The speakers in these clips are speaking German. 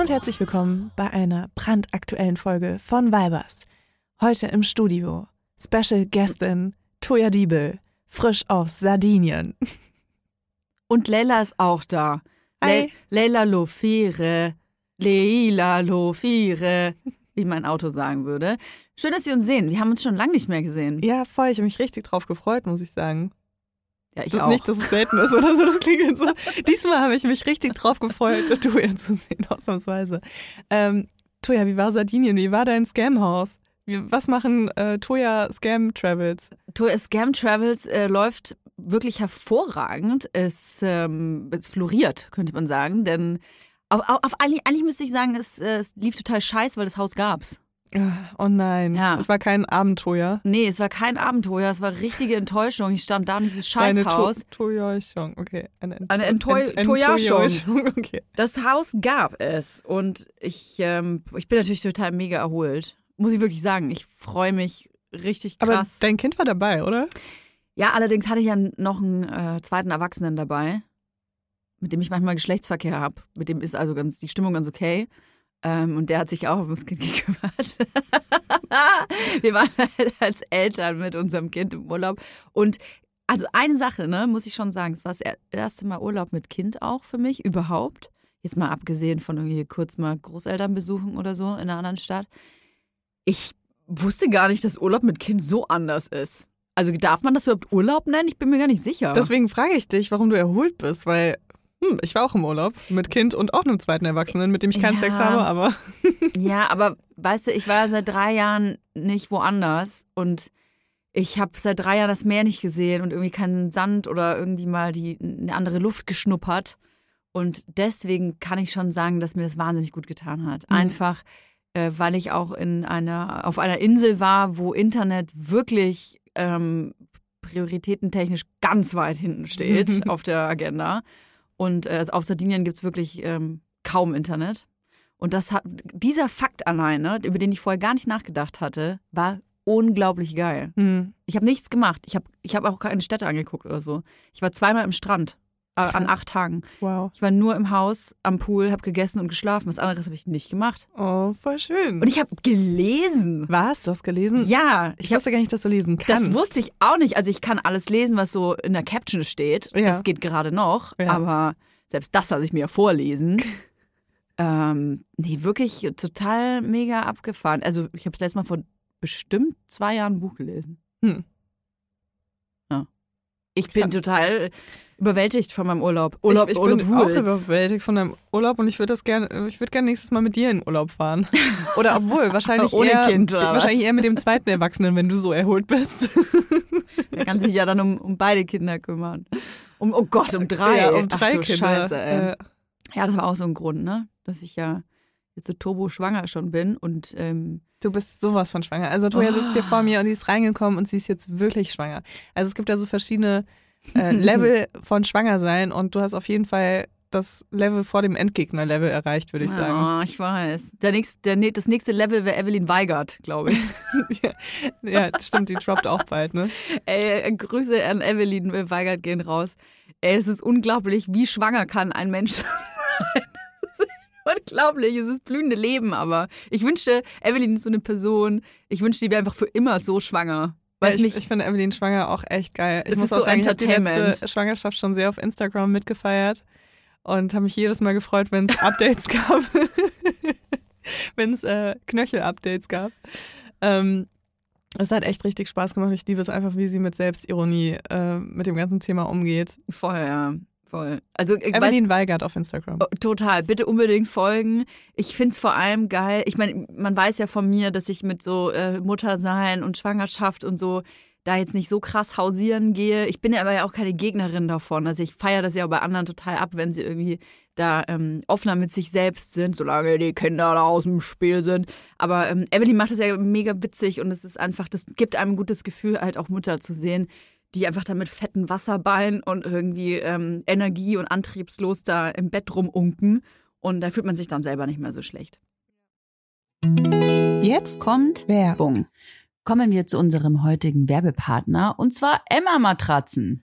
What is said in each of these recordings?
Hallo und herzlich willkommen bei einer brandaktuellen Folge von Vibers. Heute im Studio Special Guestin Toya Diebel, frisch aus Sardinien. Und Leila ist auch da. Hi. Le Leila Lofire. Leila Lofire. Wie mein Auto sagen würde. Schön, dass wir uns sehen. Wir haben uns schon lange nicht mehr gesehen. Ja, voll, ich habe mich richtig drauf gefreut, muss ich sagen. Ja, ich das auch. Nicht, dass es selten ist oder so, das klingt jetzt so. Diesmal habe ich mich richtig drauf gefreut, Toya zu sehen, ausnahmsweise. Ähm, Toya, wie war Sardinien? Wie war dein Scamhaus? Was machen äh, Toya Scam Travels? Tour Scam Travels äh, läuft wirklich hervorragend. Es, ähm, es floriert, könnte man sagen. Denn auf, auf, auf, eigentlich, eigentlich müsste ich sagen, es, äh, es lief total scheiße, weil das Haus gab's. Oh nein, Ja. es war kein Abenteuer. Nee, es war kein Abenteuer, es war richtige Enttäuschung. Ich stand da in dieses Eine Scheißhaus. To- Toyauchung, okay. Eine, Ent Eine Ent-. Enttäuschung, okay. Das Haus gab es und ich, ähm, ich bin natürlich total mega erholt. Muss ich wirklich sagen. Ich freue mich richtig Aber krass. dein Kind war dabei, oder? ja, allerdings hatte ich ja noch einen äh, zweiten Erwachsenen dabei, mit dem ich manchmal Geschlechtsverkehr habe. Mit dem ist also ganz die Stimmung ganz okay. Ähm, und der hat sich auch ums Kind gekümmert. Wir waren halt als Eltern mit unserem Kind im Urlaub. Und also eine Sache, ne, muss ich schon sagen, es war das er- erste Mal Urlaub mit Kind auch für mich überhaupt. Jetzt mal abgesehen von irgendwie kurz mal Großeltern besuchen oder so in einer anderen Stadt. Ich wusste gar nicht, dass Urlaub mit Kind so anders ist. Also darf man das überhaupt Urlaub nennen? Ich bin mir gar nicht sicher. Deswegen frage ich dich, warum du erholt bist, weil hm, ich war auch im Urlaub mit Kind und auch einem zweiten Erwachsenen, mit dem ich keinen Ja. Sex habe, aber Ja, aber weißt du, ich war seit drei Jahren nicht woanders und ich habe seit drei Jahren das Meer nicht gesehen und irgendwie keinen Sand oder irgendwie mal die eine andere Luft geschnuppert. Und deswegen kann ich schon sagen, dass mir das wahnsinnig gut getan hat. Mhm. Einfach, äh, weil ich auch in einer, auf einer Insel war, wo Internet wirklich ähm, prioritätentechnisch ganz weit hinten steht auf der Agenda. Und äh, auf Sardinien gibt es wirklich ähm, kaum Internet. Und das hat, dieser Fakt alleine, über den ich vorher gar nicht nachgedacht hatte, war unglaublich geil. hm, Ich habe nichts gemacht. Ich habe ich hab auch keine Städte angeguckt oder so. Ich war zweimal im Strand äh, an Krass. acht Tagen. wow. Ich war nur im Haus, am Pool, habe gegessen und geschlafen. Was anderes habe ich nicht gemacht. Oh, voll schön. Und ich habe gelesen. Was? Du hast gelesen? Ja, Ich ich hab, wusste gar nicht, dass du lesen kannst. das wusste ich auch nicht. Also ich kann alles lesen, was so in der Caption steht. Ja. Das geht gerade noch. Ja. Aber selbst das lasse ich mir vorlesen. ähm, nee, wirklich total mega abgefahren. Also ich habe das letzte Mal vor bestimmt zwei Jahren ein Buch gelesen. Hm. Ich bin Krass. total überwältigt von meinem Urlaub. Urlaub, ich, ich Urlaub bin auch Woods. überwältigt von deinem Urlaub und ich würde das gerne, ich würde gerne nächstes Mal mit dir in Urlaub fahren. Oder obwohl, wahrscheinlich Ohne eher, Kind, oder was? wahrscheinlich eher mit dem zweiten Erwachsenen, wenn du so erholt bist. Der kann sich ja dann um, um beide Kinder kümmern. Um, oh Gott, um drei. Ja, um Ach drei du Kinder. Scheiße, ey. Ja, das war auch so ein Grund, ne? Dass ich ja jetzt so turbo schwanger schon bin und ähm, Du bist sowas von schwanger. Also Toja sitzt hier Ah. vor mir und die ist reingekommen und sie ist jetzt wirklich schwanger. Also es gibt da so verschiedene äh, Level von schwanger sein und du hast auf jeden Fall das Level vor dem Endgegner-Level erreicht, würde ich sagen. Ja, ich weiß. Der nächste, der, das nächste Level wäre Evelyn Weigert, glaube ich. Ja, stimmt, die droppt auch bald, ne? Ey, äh, Grüße an Evelyn Weigert gehen raus. Ey, es ist unglaublich, wie schwanger kann ein Mensch sein. Unglaublich, es ist blühende Leben, aber ich wünschte, Evelyn ist so eine Person, ich wünschte, die wäre einfach für immer so schwanger. Weiß Ja, ich, nicht, ich finde Evelyn schwanger auch echt geil. Ich Es muss ist auch so sagen, ich habe die letzte Schwangerschaft schon sehr auf Instagram mitgefeiert und habe mich jedes Mal gefreut, wenn es Updates gab. wenn es äh, Knöchel-Updates gab. Ähm, es hat echt richtig Spaß gemacht. Ich liebe es einfach, wie sie mit Selbstironie äh, mit dem ganzen Thema umgeht. voll, ja, voll. Also, ich weiß, Evelyn Weigert auf Instagram. Oh, Total, bitte unbedingt folgen. Ich finde es vor allem geil. Ich meine, man weiß ja von mir, dass ich mit so äh, Muttersein und Schwangerschaft und so da jetzt nicht so krass hausieren gehe. Ich bin ja aber ja auch keine Gegnerin davon. Also ich feiere das ja bei anderen total ab, wenn sie irgendwie da ähm, offener mit sich selbst sind, solange die Kinder da aus dem Spiel sind. Aber ähm, Evelyn macht das ja mega witzig und es ist einfach, das gibt einem ein gutes Gefühl, halt auch Mutter zu sehen, die einfach da mit fetten Wasserbeinen und irgendwie ähm, energie- und antriebslos da im Bett rumunken. Und da fühlt man sich dann selber nicht mehr so schlecht. Jetzt Kommt Werbung. Kommen wir zu unserem heutigen Werbepartner und zwar Emma Matratzen.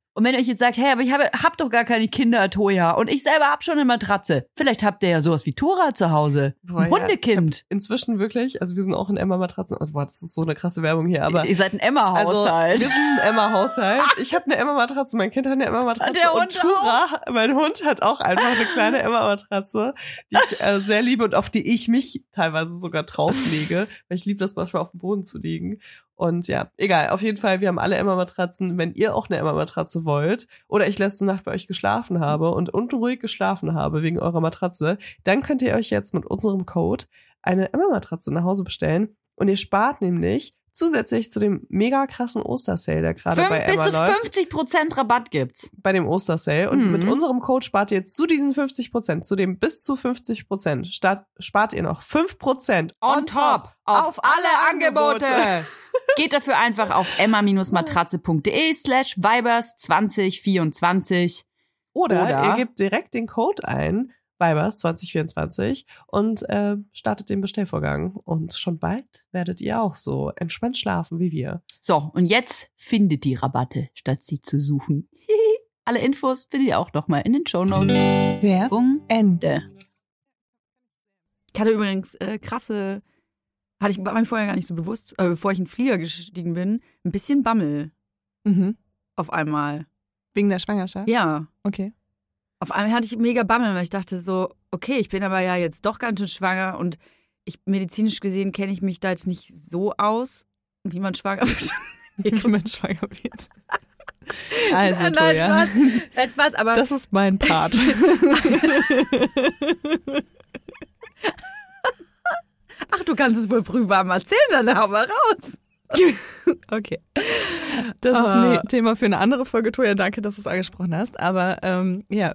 Und wenn ihr euch jetzt sagt, hey, aber ich habe, hab doch gar keine Kinder, Toja, und ich selber hab schon eine Matratze. Vielleicht habt ihr ja sowas wie Tora zu Hause. Boah, Ein ja, Hundekind. Inzwischen wirklich, also wir sind auch in Emma-Matratzen. Oh, boah, das ist so eine krasse Werbung hier, aber ihr seid ein Also, Emma-Haushalt. wir sind ein Emma-Haushalt. Ich habe eine Emma-Matratze, mein Kind hat eine Emma-Matratze Der und Hund Tura, mein Hund hat auch einfach eine kleine Emma-Matratze, die ich äh, sehr liebe und auf die ich mich teilweise sogar drauflege, weil ich liebe das manchmal auf dem Boden zu liegen. Und ja, egal, auf jeden Fall, wir haben alle Emma-Matratzen. Wenn ihr auch eine Emma-Matratze wollt oder ich letzte Nacht bei euch geschlafen habe und unruhig geschlafen habe wegen eurer Matratze, dann könnt ihr euch jetzt mit unserem Code eine Emma-Matratze nach Hause bestellen und ihr spart nämlich zusätzlich zu dem mega krassen Ostersale, der gerade bei Fünf, bis Emma zu läuft, 50 Prozent Rabatt gibt's. bei dem Ostersale. Und Mhm. mit unserem Code spart ihr zu diesen 50 Prozent, zu dem bis zu 50 Prozent, spart ihr noch 5 Prozent auf, alle Angebote. Geht dafür einfach auf emma-matratze.de slash vibers 2024. Oder, Oder- ihr gebt direkt den Code ein, Vibers 2024 und äh, startet den Bestellvorgang. Und schon bald werdet ihr auch so entspannt schlafen wie wir. So, und jetzt findet die Rabatte, statt sie zu suchen. Alle Infos findet ihr auch nochmal in den Shownotes. Werbung Ende. Ich hatte übrigens äh, krasse, hatte ich war mir vorher gar nicht so bewusst, äh, bevor ich in den Flieger gestiegen bin, ein bisschen Bammel Mhm. auf einmal. Wegen der Schwangerschaft? Ja. Okay. Auf einmal hatte ich mega Bammel, weil ich dachte so, okay, ich bin aber ja jetzt doch ganz schön schwanger und ich medizinisch gesehen kenne ich mich da jetzt nicht so aus, wie man schwanger wird. Wie man schwanger wird. Also, nein, Toja. Spaß, nein, Spaß, aber Das ist mein Part. ach, du kannst es wohl prüfbar mal erzählen, dann hau mal raus. Okay. Das ist Ah. ein Thema für eine andere Folge, Toja. Danke, dass du es angesprochen hast. Aber ähm, ja,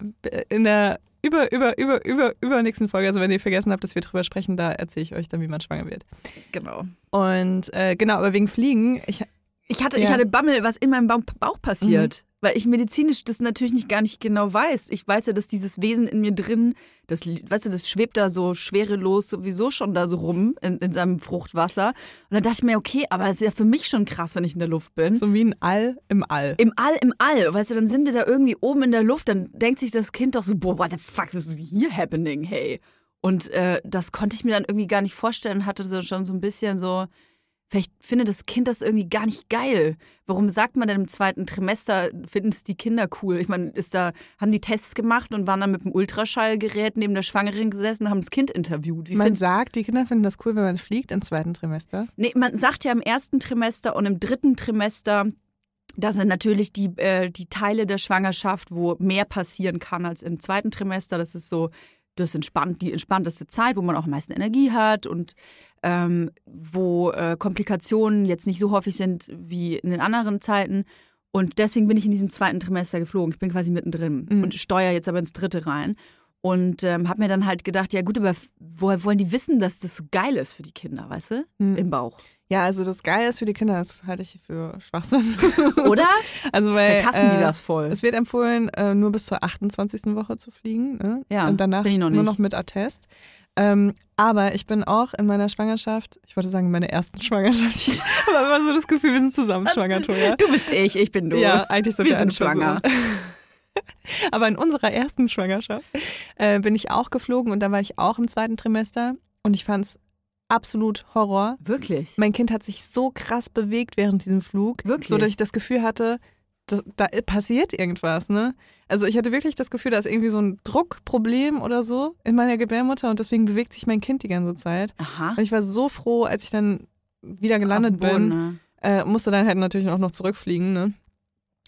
in der über, über, über, über, übernächsten Folge, also wenn ihr vergessen habt, dass wir drüber sprechen, da erzähle ich euch dann, wie man schwanger wird. Genau. Und äh, genau, aber wegen Fliegen, ich, Ich hatte, Ja. ich hatte Bammel, was in meinem Bauch passiert. Weil ich medizinisch das natürlich nicht gar nicht genau weiß. Ich weiß ja, dass dieses Wesen in mir drin, das, weißt du, das schwebt da so schwerelos sowieso schon da so rum in, in seinem Fruchtwasser. Und dann dachte ich mir, okay, aber es ist ja für mich schon krass, wenn ich in der Luft bin. so wie ein All im All. Im All, im All. Weißt du, dann sind wir da irgendwie oben in der Luft, dann denkt sich das Kind doch so, boah, what the fuck, this is here happening, hey. Und äh, das konnte ich mir dann irgendwie gar nicht vorstellen, hatte so schon so ein bisschen so, vielleicht findet das Kind das irgendwie gar nicht geil. Warum sagt man denn im zweiten Trimester, finden es die Kinder cool? Ich meine, ist da, haben die Tests gemacht und waren dann mit dem Ultraschallgerät neben der Schwangeren gesessen und haben das Kind interviewt. Wie Man sagt, die Kinder finden das cool, wenn man fliegt im zweiten Trimester. Nee, man sagt ja im ersten Trimester und im dritten Trimester, da sind natürlich die, äh, die Teile der Schwangerschaft, wo mehr passieren kann als im zweiten Trimester. Das ist so das entspannt, die entspannteste Zeit, wo man auch am meisten Energie hat und ähm, wo äh, Komplikationen jetzt nicht so häufig sind wie in den anderen Zeiten. Und deswegen bin ich in diesem zweiten Trimester geflogen. Ich bin quasi mittendrin Mhm. und steuere jetzt aber ins dritte rein. Und ähm, habe mir dann halt gedacht, ja gut, aber woher wollen die wissen, dass das so geil ist für die Kinder, weißt du? Hm. Im Bauch. Ja, also das Geile ist für die Kinder, das halte ich für Schwachsinn. Oder? Also weil hassen die äh, das voll. Es wird empfohlen, äh, nur bis zur 28. Woche zu fliegen. Ne? Ja, Und danach bin ich noch nur noch mit Attest. Ähm, aber ich bin auch in meiner Schwangerschaft, ich wollte sagen, meine ersten Schwangerschaft. Ich habe immer so das Gefühl, wir sind zusammen schwanger, Toja. Du bist ich, ich bin du. Ja, eigentlich sind Wir sind schwanger. Aber in unserer ersten Schwangerschaft äh, bin ich auch geflogen und da war ich auch im zweiten Trimester und ich fand es absolut Horror. Wirklich? Mein Kind hat sich so krass bewegt während diesem Flug, Wirklich? so dass ich das Gefühl hatte, da, da passiert irgendwas, ne? Also ich hatte wirklich das Gefühl, da ist irgendwie so ein Druckproblem oder so in meiner Gebärmutter und deswegen bewegt sich mein Kind die ganze Zeit. Aha. Und ich war so froh, als ich dann wieder gelandet Boden, bin, ne? äh, musste dann halt natürlich auch noch zurückfliegen, ne?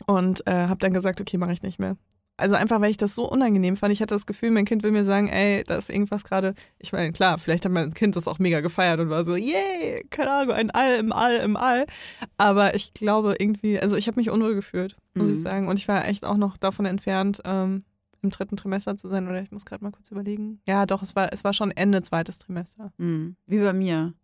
Und äh, habe dann gesagt, okay, mache ich nicht mehr. Also einfach, weil ich das so unangenehm fand. Ich hatte das Gefühl, mein Kind will mir sagen, ey, da ist irgendwas gerade. Ich meine, klar, vielleicht hat mein Kind das auch mega gefeiert und war so, yay, keine Ahnung, ein All im All im All. Aber ich glaube irgendwie, also ich habe mich unwohl gefühlt, muss Mhm. ich sagen. Und ich war echt auch noch davon entfernt, ähm, im dritten Trimester zu sein. Oder ich muss gerade mal kurz überlegen. Ja, doch, es war, es war schon Ende zweites Trimester. Mhm. Wie bei mir.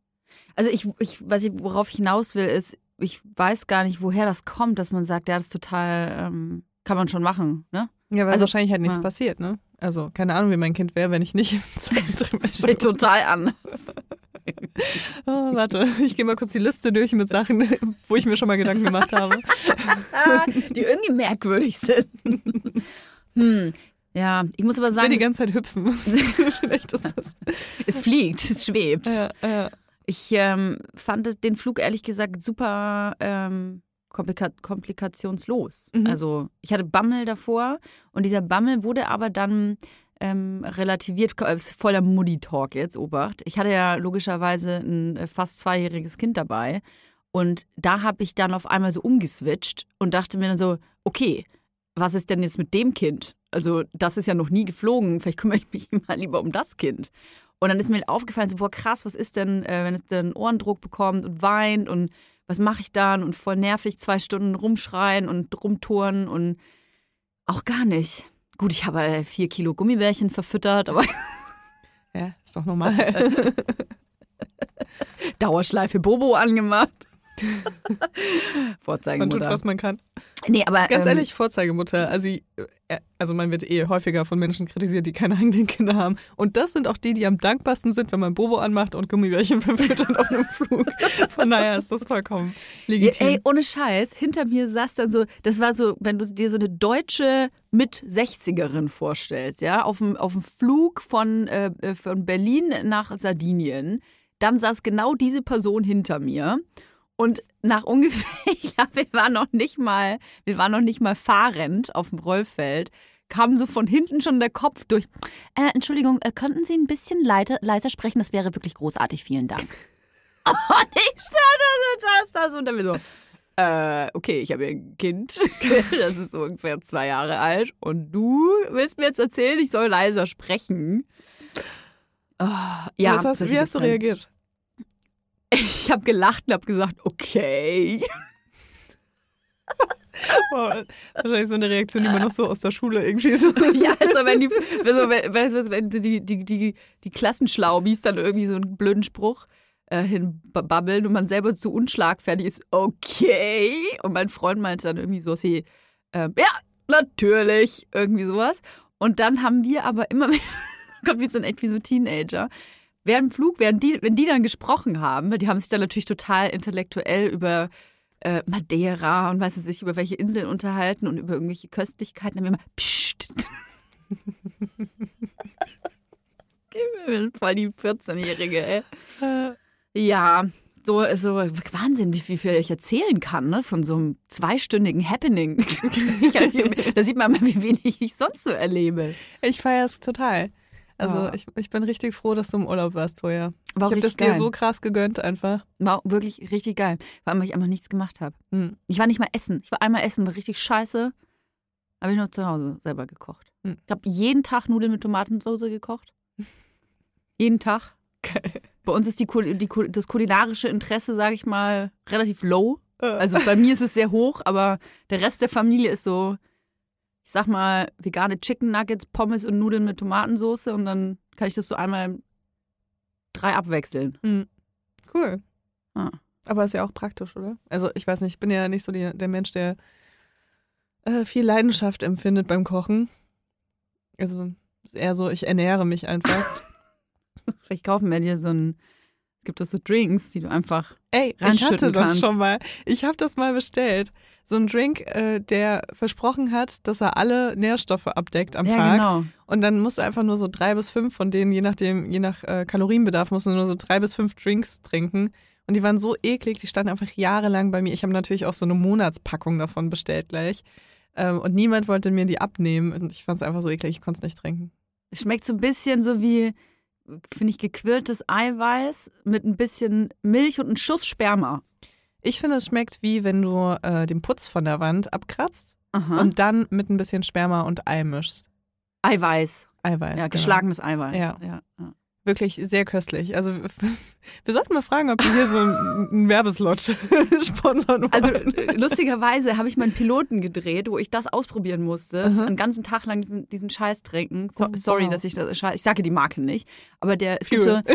Also ich, ich, was ich, worauf ich hinaus will, ist, ich weiß gar nicht, woher das kommt, dass man sagt, ja, das ist total, ähm, kann man schon machen, ne? Ja, weil Also, wahrscheinlich halt nichts ja. passiert, ne? Also, keine Ahnung, wie mein Kind wäre, wenn ich nicht im zweiten Das Trimester steht total anders. Oh, warte, ich gehe mal kurz die Liste durch mit Sachen, wo ich mir schon mal Gedanken gemacht habe. die irgendwie merkwürdig sind. hm. Ja, ich muss aber Ich will sagen, die ganze Zeit hüpfen. Vielleicht ist das. es fliegt, es schwebt. Ja, ja. Ich ähm, fand den Flug ehrlich gesagt super ähm, komplika komplikationslos. Mhm. Also ich hatte Bammel davor und dieser Bammel wurde aber dann ähm, relativiert. Es ist voller Mutti-Talk jetzt, Obacht. Ich hatte ja logischerweise ein äh, fast zweijähriges Kind dabei und da habe ich dann auf einmal so umgeswitcht und dachte mir dann so, okay, was ist denn jetzt mit dem Kind? Also das ist ja noch nie geflogen, vielleicht kümmere ich mich mal lieber um das Kind. Und dann ist mir aufgefallen, so, boah, krass, was ist denn, äh, wenn es dann Ohrendruck bekommt und weint und was mache ich dann und voll nervig zwei Stunden rumschreien und rumtouren und auch gar nicht. Gut, ich habe äh, vier Kilo Gummibärchen verfüttert, aber ja, ist doch normal. Dauerschleife Bobo angemacht. Man tut, Vorzeigemutter. was man kann. Nee, aber Ganz ähm, ehrlich, Vorzeigemutter. Also, äh, also man wird eh häufiger von Menschen kritisiert, die keine eigenen Kinder haben. Und das sind auch die, die am dankbarsten sind, wenn man Bobo anmacht und Gummibärchen verfüttert auf einem Flug. Von daher ist das vollkommen Ja, legitim. ey, ohne Scheiß, hinter mir saß dann so, das war so, wenn du dir so eine deutsche Mit-60erin vorstellst, ja, auf dem, auf dem Flug von, äh, von Berlin nach Sardinien, dann saß genau diese Person hinter mir. Und nach ungefähr, ich glaube, wir waren noch nicht mal, wir waren noch nicht mal fahrend auf dem Rollfeld, kam so von hinten schon der Kopf durch. Äh, Entschuldigung, äh, könnten Sie ein bisschen leiter, leiser sprechen? Das wäre wirklich großartig. Vielen Dank. Und ich stand da, so und dann mir so, äh, okay, ich habe ja ein Kind, das ist ungefähr zwei Jahre alt und du willst mir jetzt erzählen, ich soll leiser sprechen. Oh, ja, hast, wie hast du reagiert? Ich habe gelacht und habe gesagt, okay. Wow, wahrscheinlich so eine Reaktion, die man noch so aus der Schule irgendwie so. Ja, also wenn die, also wenn, wenn, die, die, die, die Klassenschlaubis dann irgendwie so einen blöden Spruch äh, hinbabbeln und man selber zu unschlagfertig ist, okay. Und mein Freund meinte dann irgendwie sowas wie, ähm, ja, natürlich, irgendwie sowas. Und dann haben wir aber immer, Gott, wir sind echt wie so Teenager, während dem Flug, während die, wenn die dann gesprochen haben, weil die haben sich dann natürlich total intellektuell über äh, Madeira und weiß ich sich über welche Inseln unterhalten und über irgendwelche Köstlichkeiten, dann haben wir immer Psst. Voll die 14-Jährige, ey. Ja, so, so Wahnsinn, wie, wie viel ich erzählen kann, ne? Von so einem zweistündigen Happening. da sieht man mal, wie wenig ich sonst so erlebe. Ich feiere es total. Also Ja. ich, ich bin richtig froh, dass du im Urlaub warst, Toja. War ich habe das richtig dir geil. so krass gegönnt einfach. War wirklich richtig geil. Vor allem, weil ich einfach nichts gemacht habe. Hm. Ich war nicht mal essen. Ich war einmal essen, war richtig scheiße. Habe ich nur zu Hause selber gekocht. Hm. Ich habe jeden Tag Nudeln mit Tomatensauce gekocht. jeden Tag. Geil. Bei uns ist die, die, das kulinarische Interesse, sage ich mal, relativ low. Äh, Also bei mir ist es sehr hoch, aber der Rest der Familie ist so ich sag mal, vegane Chicken Nuggets, Pommes und Nudeln mit Tomatensauce und dann kann ich das so einmal drei abwechseln. Hm. Cool. Ah. Aber ist ja auch praktisch, oder? Also ich weiß nicht, ich bin ja nicht so die, der Mensch, der äh, viel Leidenschaft empfindet beim Kochen. Also eher so, ich ernähre mich einfach. Vielleicht kaufen wir dir so ein, es gibt doch so Drinks, die du einfach Ey, ich hatte das kannst. schon mal. Ich habe das mal bestellt. So ein Drink, äh, der versprochen hat, dass er alle Nährstoffe abdeckt am ja, Tag. genau. Und dann musst du einfach nur so drei bis fünf von denen, je nachdem, je nach äh, Kalorienbedarf, musst du nur so drei bis fünf Drinks trinken. Und die waren so eklig, die standen einfach jahrelang bei mir. Ich habe natürlich auch so eine Monatspackung davon bestellt gleich. Ähm, und niemand wollte mir die abnehmen. Und ich fand es einfach so eklig, ich konnte es nicht trinken. Es schmeckt so ein bisschen so wie, finde ich, gequirltes Eiweiß mit ein bisschen Milch und einem Schuss Sperma. Ich finde, es schmeckt wie wenn du äh, den Putz von der Wand abkratzt Aha. und dann mit ein bisschen Sperma und Ei mischst. Eiweiß. Eiweiß. Ja, genau. geschlagenes Eiweiß. Ja. ja, ja. Wirklich sehr köstlich. Also wir sollten mal fragen, ob wir hier so einen Werbeslot sponsern wollen. Also lustigerweise habe ich meinen Piloten gedreht, wo ich das ausprobieren musste. Aha. Einen ganzen Tag lang diesen, diesen Scheiß trinken. So, Oh, sorry, wow. dass ich das Scheiß. Ich sage die Marke nicht. Aber der es gibt so.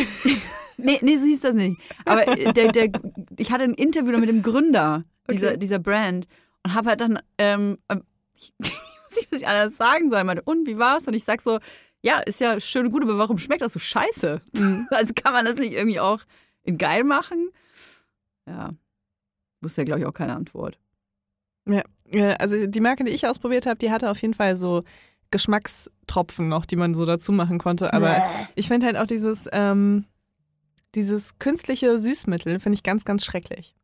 Nee, nee, so hieß das nicht. Aber äh, der, der, ich hatte ein Interview mit dem Gründer dieser, Okay. dieser Brand und habe halt dann, ähm, ähm, ich weiß nicht, was ich anders sagen soll. Ich meinte, und wie war's? Und ich sag so, ja, ist ja schön und gut, aber warum schmeckt das so scheiße? Mhm. Also kann man das nicht irgendwie auch in geil machen? Ja. Wusste ja, glaube ich, auch keine Antwort. Äh, also die Marke, die ich ausprobiert habe, die hatte auf jeden Fall so Geschmackstropfen noch, die man so dazu machen konnte. Aber ich finde halt auch dieses, ähm, dieses künstliche Süßmittel, finde ich ganz, ganz schrecklich.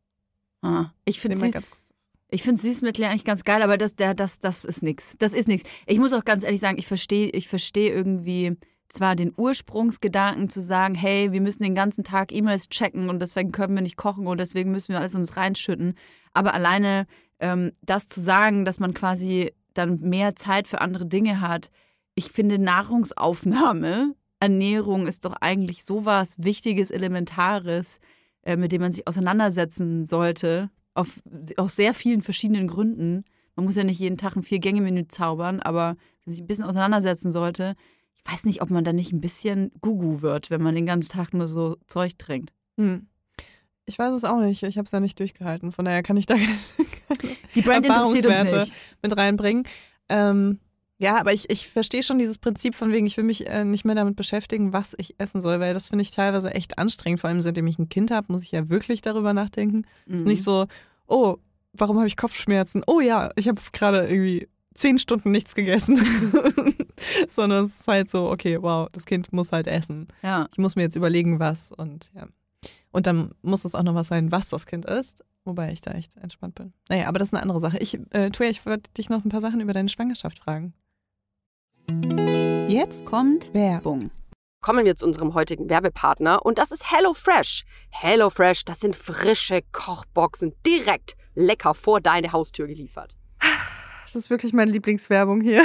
Ah, ich finde Süß, ganz kurz. Ich find Süßmittel eigentlich ganz geil, aber das, der, das, das ist nix. Das ist nix. Ich muss auch ganz ehrlich sagen, ich verstehe ich versteh irgendwie zwar den Ursprungsgedanken zu sagen, hey, wir müssen den ganzen Tag E-Mails checken und deswegen können wir nicht kochen und deswegen müssen wir alles uns reinschütten. Aber alleine ähm, das zu sagen, dass man quasi dann mehr Zeit für andere Dinge hat, ich finde Nahrungsaufnahme, Ernährung ist doch eigentlich sowas Wichtiges, Elementares, äh, mit dem man sich auseinandersetzen sollte, auf, aus sehr vielen verschiedenen Gründen. Man muss ja nicht jeden Tag ein Vier-Gänge-Menü zaubern, aber wenn sich ein bisschen auseinandersetzen sollte, ich weiß nicht, ob man da nicht ein bisschen Gugu wird, wenn man den ganzen Tag nur so Zeug trinkt. Hm. Ich weiß es auch nicht. Ich habe es ja nicht durchgehalten. Von daher kann ich da keine, Die Brand interessiert uns nicht. mit reinbringen. Ähm, ja, aber ich, ich verstehe schon dieses Prinzip von wegen, ich will mich äh, nicht mehr damit beschäftigen, was ich essen soll, weil das finde ich teilweise echt anstrengend. Vor allem seitdem ich ein Kind habe, muss ich ja wirklich darüber nachdenken. Es ist Mhm. nicht so, oh, warum habe ich Kopfschmerzen? Oh ja, ich habe gerade irgendwie zehn Stunden nichts gegessen. Sondern es ist halt so, okay, wow, das Kind muss halt essen. Ja. Ich muss mir jetzt überlegen, was und ja. Und dann muss es auch noch was sein, was das Kind ist. Wobei ich da echt entspannt bin. Naja, aber das ist eine andere Sache. Ich, äh, Tuja, ich würde dich noch ein paar Sachen über deine Schwangerschaft fragen. Jetzt Kommt Werbung. kommen wir zu unserem heutigen Werbepartner und das ist HelloFresh. HelloFresh, das sind frische Kochboxen direkt lecker vor deine Haustür geliefert. Das ist wirklich meine Lieblingswerbung hier.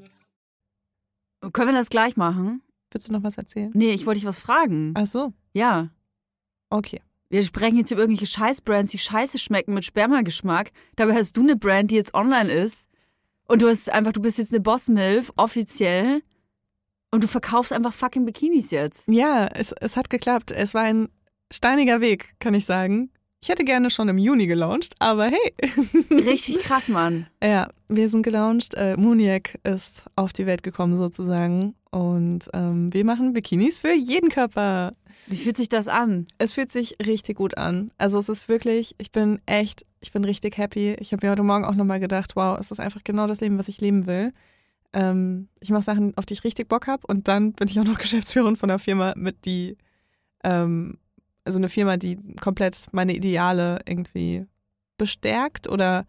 Können wir das gleich machen? Willst du noch was erzählen? Nee, ich wollte dich was fragen. Ach so, Ja. okay. Wir sprechen jetzt über irgendwelche Scheißbrands, die scheiße schmecken mit Spermageschmack. Dabei hast du eine Brand, die jetzt online ist. Und du hast einfach, du bist jetzt eine Boss-Milf, offiziell. Und du verkaufst einfach fucking Bikinis jetzt. Ja, es, es hat geklappt. Es war ein steiniger Weg, kann ich sagen. Ich hätte gerne schon im Juni gelauncht, aber hey. Richtig krass, Mann. Ja, wir sind gelauncht. Äh, Muniac ist auf die Welt gekommen sozusagen. Und ähm, wir machen Bikinis für jeden Körper. Wie fühlt sich das an? Es fühlt sich richtig gut an. Also es ist wirklich, ich bin echt, ich bin richtig happy. Ich habe mir heute Morgen auch nochmal gedacht, wow, es ist einfach genau das Leben, was ich leben will. Ähm, ich mache Sachen, auf die ich richtig Bock habe und dann bin ich auch noch Geschäftsführerin von einer Firma, mit die, ähm, also eine Firma, die komplett meine Ideale irgendwie bestärkt oder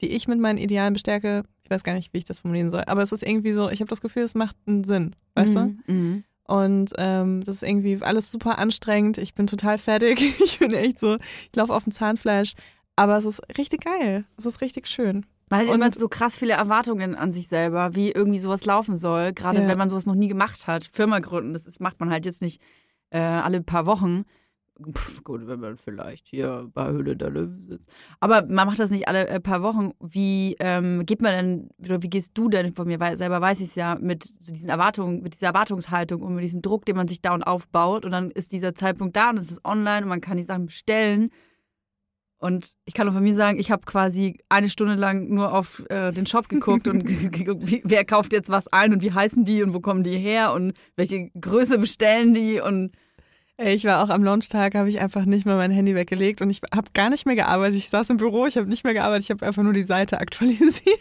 die ich mit meinen Idealen bestärke. Ich weiß gar nicht, wie ich das formulieren soll, aber es ist irgendwie so, ich habe das Gefühl, es macht einen Sinn, weißt du? Mhm. Mhm. Und ähm, das ist irgendwie alles super anstrengend. Ich bin total fertig. Ich bin echt so, ich laufe auf dem Zahnfleisch. Aber es ist richtig geil. Es ist richtig schön. Man hat Und- immer so krass viele Erwartungen an sich selber, wie irgendwie sowas laufen soll. Gerade Ja. wenn man sowas noch nie gemacht hat. Firma gründen, das ist, macht man halt jetzt nicht äh, alle paar Wochen. Pff, gut, wenn man vielleicht hier bei Höhle der Löwen sitzt. Aber man macht das nicht alle äh, paar Wochen. Wie ähm, geht man denn, oder wie gehst du denn, von mir wei- selber weiß ich es ja, mit so diesen Erwartungen, mit dieser Erwartungshaltung und mit diesem Druck, den man sich da und aufbaut. Und dann ist dieser Zeitpunkt da und es ist online und man kann die Sachen bestellen. Und ich kann nur von mir sagen, ich habe quasi eine Stunde lang nur auf äh, den Shop geguckt und wer kauft jetzt was ein und wie heißen die und wo kommen die her und welche Größe bestellen die und ich war auch am Launchtag, habe ich einfach nicht mehr mein Handy weggelegt und ich habe gar nicht mehr gearbeitet. Ich saß im Büro, ich habe nicht mehr gearbeitet, ich habe einfach nur die Seite aktualisiert,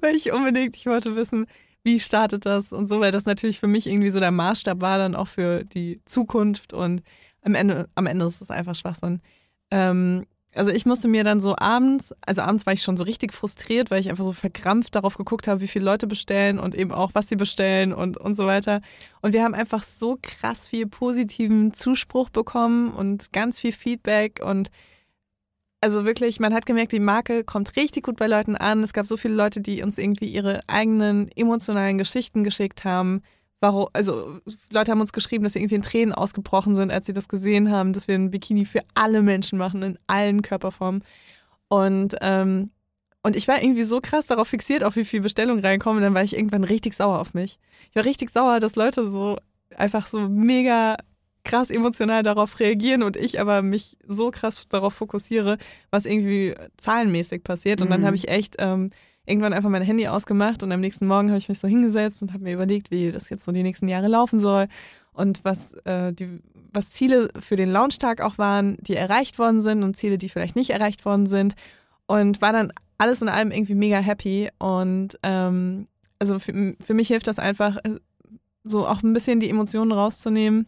weil ich unbedingt, ich wollte wissen, wie startet das und so, weil das natürlich für mich irgendwie so der Maßstab war dann auch für die Zukunft und am Ende, am Ende ist es einfach Schwachsinn. Ähm, also ich musste mir dann so abends, also abends war ich schon so richtig frustriert, weil ich einfach so verkrampft darauf geguckt habe, wie viele Leute bestellen und eben auch, was sie bestellen und, und so weiter. Und wir haben einfach so krass viel positiven Zuspruch bekommen und ganz viel Feedback und also wirklich, man hat gemerkt, die Marke kommt richtig gut bei Leuten an. Es gab so viele Leute, die uns irgendwie ihre eigenen emotionalen Geschichten geschickt haben. Warum, also Leute haben uns geschrieben, dass sie irgendwie in Tränen ausgebrochen sind, als sie das gesehen haben, dass wir ein Bikini für alle Menschen machen, in allen Körperformen. Und, ähm, und ich war irgendwie so krass darauf fixiert, auf wie viel Bestellungen reinkommen, dann war ich irgendwann richtig sauer auf mich. Ich war richtig sauer, dass Leute so einfach so mega krass emotional darauf reagieren und ich aber mich so krass darauf fokussiere, was irgendwie zahlenmäßig passiert. Und dann Mhm. habe ich echt ähm, irgendwann einfach mein Handy ausgemacht und am nächsten Morgen habe ich mich so hingesetzt und habe mir überlegt, wie das jetzt so die nächsten Jahre laufen soll und was, äh, die, was Ziele für den Launchtag auch waren, die erreicht worden sind und Ziele, die vielleicht nicht erreicht worden sind. Und war dann alles in allem irgendwie mega happy. Und ähm, also für, für mich hilft das einfach, äh, so auch ein bisschen die Emotionen rauszunehmen,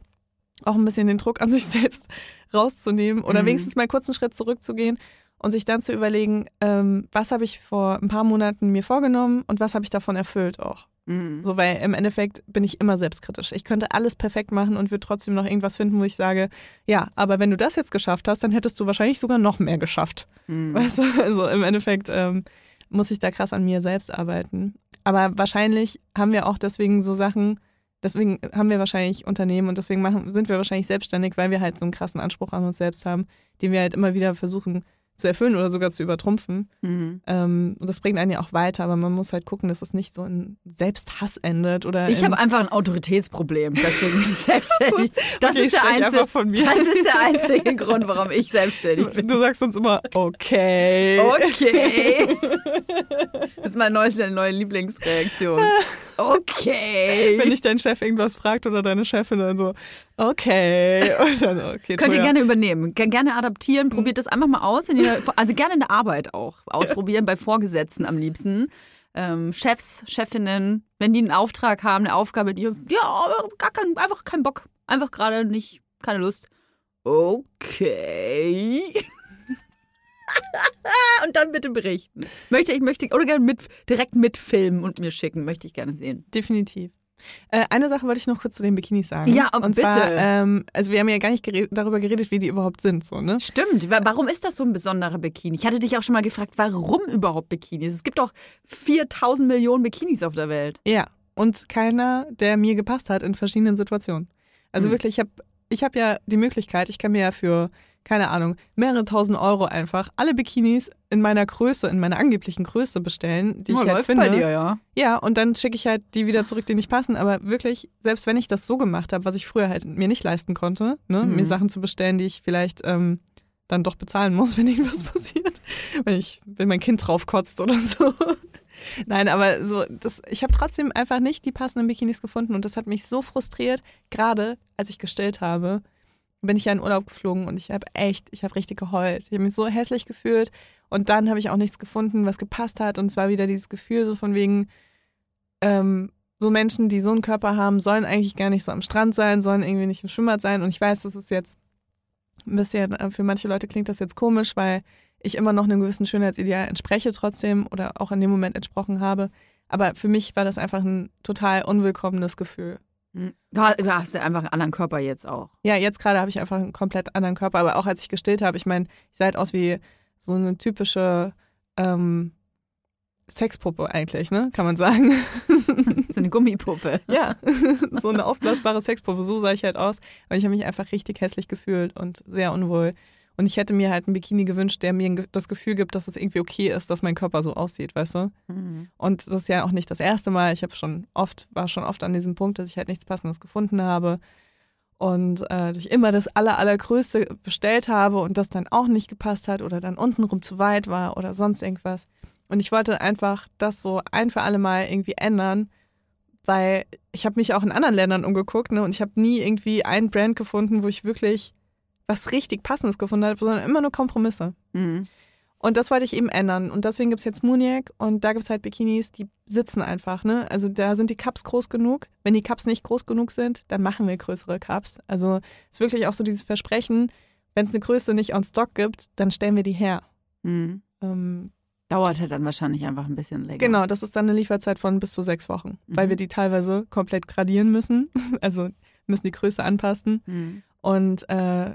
auch ein bisschen den Druck an sich selbst rauszunehmen oder Mhm. wenigstens mal kurz einen Schritt zurückzugehen und sich dann zu überlegen, ähm, was habe ich vor ein paar Monaten mir vorgenommen und was habe ich davon erfüllt auch. Mhm. So, weil im Endeffekt bin ich immer selbstkritisch. Ich könnte alles perfekt machen und würde trotzdem noch irgendwas finden, wo ich sage, ja, aber wenn du das jetzt geschafft hast, dann hättest du wahrscheinlich sogar noch mehr geschafft. Mhm. Weißt du, also im Endeffekt ähm, muss ich da krass an mir selbst arbeiten. Aber wahrscheinlich haben wir auch deswegen so Sachen, deswegen haben wir wahrscheinlich Unternehmen und deswegen machen, sind wir wahrscheinlich selbstständig, weil wir halt so einen krassen Anspruch an uns selbst haben, den wir halt immer wieder versuchen zu erfüllen oder sogar zu übertrumpfen. Mhm. Ähm, und das bringt einen ja auch weiter, aber man muss halt gucken, dass es nicht so in Selbsthass endet oder Ich in, habe einfach ein Autoritätsproblem, deswegen bin ich selbstständig. Das, Okay, ist der einzige, das ist der Grund, warum ich selbstständig bin. Du sagst uns immer, okay. Okay. Das ist meine neue, neue Lieblingsreaktion. Okay. Wenn dich dein Chef irgendwas fragt oder deine Chefin dann so, okay. Dann, okay Könnt ihr gerne übernehmen, Ge- gerne adaptieren, probiert das einfach mal aus. Wenn ihr, also gerne in der Arbeit auch ausprobieren, bei Vorgesetzten am liebsten. Ähm, Chefs, Chefinnen, wenn die einen Auftrag haben, eine Aufgabe, die, ja, gar kein, einfach keinen Bock. Einfach gerade nicht, keine Lust. Okay. und dann bitte berichten. Möchte ich, möchte ich, oder gerne mit, direkt mitfilmen und mir schicken, möchte ich gerne sehen. Definitiv. Äh, eine Sache wollte ich noch kurz zu den Bikinis sagen. Ja, und bitte. zwar, ähm, also wir haben ja gar nicht gered darüber geredet, wie die überhaupt sind, so, ne? Stimmt. Wa- Warum ist das so ein besonderer Bikini? Ich hatte dich auch schon mal gefragt, warum überhaupt Bikinis? Es gibt doch 4000 Millionen Bikinis auf der Welt. Ja. Und keiner, der mir gepasst hat in verschiedenen Situationen. Also Hm. wirklich, ich habe ich hab ja die Möglichkeit, ich kann mir ja für, keine Ahnung, mehrere tausend Euro einfach alle Bikinis in meiner Größe, in meiner angeblichen Größe bestellen, die ich Oh, halt läuft finde. bei dir, ja. Ja, und dann schicke ich halt die wieder zurück, die nicht passen. Aber wirklich, selbst wenn ich das so gemacht habe, was ich früher halt mir nicht leisten konnte, ne, Mhm. mir Sachen zu bestellen, die ich vielleicht ähm, dann doch bezahlen muss, wenn irgendwas passiert. Wenn ich, wenn mein Kind drauf kotzt oder so. Nein, aber so, das, ich habe trotzdem einfach nicht die passenden Bikinis gefunden und das hat mich so frustriert. Gerade als ich gestillt habe, bin ich ja in Urlaub geflogen und ich habe echt, ich habe richtig geheult. Ich habe mich so hässlich gefühlt und dann habe ich auch nichts gefunden, was gepasst hat und es war wieder dieses Gefühl so von wegen, ähm, so Menschen, die so einen Körper haben, sollen eigentlich gar nicht so am Strand sein, sollen irgendwie nicht im Schwimmbad sein und ich weiß, das ist jetzt ein bisschen, äh, für manche Leute klingt das jetzt komisch, weil ich immer noch einem gewissen Schönheitsideal entspreche trotzdem oder auch in dem Moment entsprochen habe. Aber für mich war das einfach ein total unwillkommenes Gefühl. Hm. Du ha- du hast ja einfach einen anderen Körper jetzt auch. Ja, jetzt gerade habe ich einfach einen komplett anderen Körper, aber auch als ich gestillt habe, ich meine, ich sah halt aus wie so eine typische ähm, Sexpuppe eigentlich, ne? Kann man sagen. So eine Gummipuppe. ja, so eine aufblasbare Sexpuppe, so sah ich halt aus. Aber ich habe mich einfach richtig hässlich gefühlt und sehr unwohl. Und ich hätte mir halt einen Bikini gewünscht, der mir das Gefühl gibt, dass es irgendwie okay ist, dass mein Körper so aussieht, weißt du? Mhm. Und das ist ja auch nicht das erste Mal. Ich habe schon oft, war schon oft an diesem Punkt, dass ich halt nichts Passendes gefunden habe. Und äh, dass ich immer das aller, allergrößte bestellt habe und das dann auch nicht gepasst hat oder dann untenrum zu weit war oder sonst irgendwas. Und ich wollte einfach das so ein für alle Mal irgendwie ändern, weil ich habe mich auch in anderen Ländern umgeguckt ne, und ich habe nie irgendwie ein Brand gefunden, wo ich wirklich was richtig Passendes gefunden habe, sondern immer nur Kompromisse. Mhm. Und das wollte ich eben ändern. Und deswegen gibt es jetzt Mooniac und da gibt es halt Bikinis, die sitzen einfach. Ne? Also da sind die Cups groß genug. Wenn die Cups nicht groß genug sind, dann machen wir größere Cups. Also es ist wirklich auch so dieses Versprechen, wenn es eine Größe nicht on Stock gibt, dann stellen wir die her. Mhm. Ähm, Dauert halt dann wahrscheinlich einfach ein bisschen länger. genau, das ist dann eine Lieferzeit von bis zu sechs Wochen, weil Mhm. wir die teilweise komplett gradieren müssen. Also müssen die Größe anpassen. Mhm. Und äh,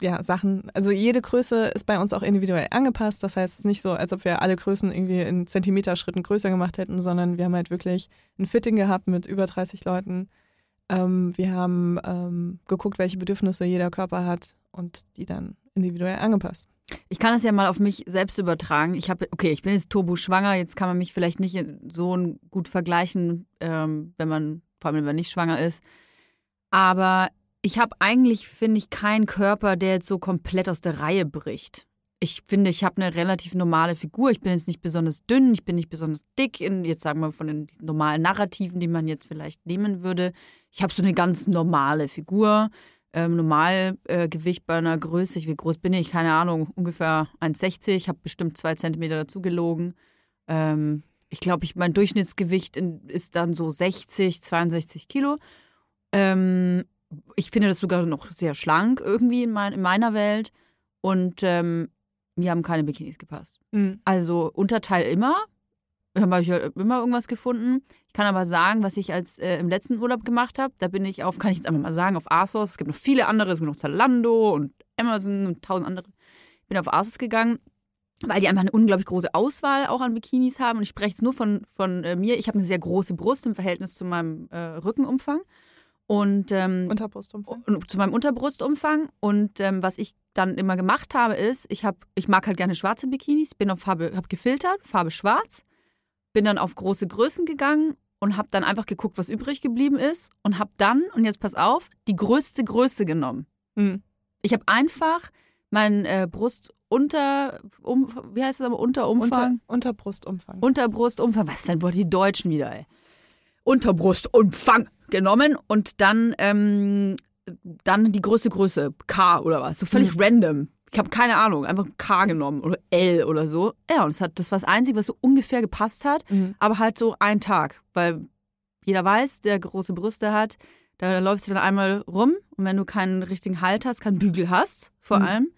ja, Sachen, also jede Größe ist bei uns auch individuell angepasst. Das heißt, es ist nicht so, als ob wir alle Größen irgendwie in Zentimeterschritten größer gemacht hätten, sondern wir haben halt wirklich ein Fitting gehabt mit über 30 Leuten. Ähm, wir haben ähm, geguckt, welche Bedürfnisse jeder Körper hat und die dann individuell angepasst. Ich kann es ja mal auf mich selbst übertragen. Ich habe, okay, ich bin jetzt turbo-schwanger, jetzt kann man mich vielleicht nicht so gut vergleichen, ähm, wenn man, vor allem wenn man nicht schwanger ist. Aber ich habe eigentlich, finde ich, keinen Körper, der jetzt so komplett aus der Reihe bricht. Ich finde, ich habe eine relativ normale Figur. Ich bin jetzt nicht besonders dünn, ich bin nicht besonders dick, in, jetzt sagen wir von den normalen Narrativen, die man jetzt vielleicht nehmen würde. Ich habe so eine ganz normale Figur ähm, Normalgewicht äh, bei einer Größe, wie groß bin ich? Keine Ahnung, ungefähr 1,60. Ich habe bestimmt zwei Zentimeter dazu gelogen. Ähm, ich glaube, ich, mein Durchschnittsgewicht in, ist dann so 60, 62 Kilo. Ähm, ich finde das sogar noch sehr schlank irgendwie in, mein, in meiner Welt. Und ähm, mir haben keine Bikinis gepasst. Mhm. Also Unterteil immer. Da habe ich immer irgendwas gefunden. Ich kann aber sagen, was ich als äh, im letzten Urlaub gemacht habe, da bin ich auf, kann ich jetzt einfach mal sagen, auf ASOS. Es gibt noch viele andere, es gibt noch Zalando und Amazon und tausend andere. Ich bin auf ASOS gegangen, weil die einfach eine unglaublich große Auswahl auch an Bikinis haben. Und ich spreche jetzt nur von, von äh, mir. Ich habe eine sehr große Brust im Verhältnis zu meinem äh, Rückenumfang. Und ähm, Unterbrustumfang. und zu meinem Unterbrustumfang. Und ähm, was ich dann immer gemacht habe, ist, ich habe, ich mag halt gerne schwarze Bikinis, bin auf Farbe, habe gefiltert, Farbe schwarz, bin dann auf große Größen gegangen und habe dann einfach geguckt, was übrig geblieben ist und habe dann, und jetzt pass auf, die größte Größe genommen. Mhm. Ich habe einfach mein äh, Brust unter, um, wie heißt es aber, Unterumfang? Unter, Unterbrustumfang. Unterbrustumfang, was für ein Wort die Deutschen wieder, ey. Unterbrustumfang genommen und dann, ähm, dann die größte Größe, K oder was, so völlig Mhm. random. Ich habe keine Ahnung, einfach K genommen oder L oder so. Ja, und es hat, das war das Einzige, was so ungefähr gepasst hat, Mhm. aber halt so ein Tag, weil jeder weiß, der große Brüste hat, da läufst du dann einmal rum und wenn du keinen richtigen Halt hast, keinen Bügel hast, vor Mhm. allem,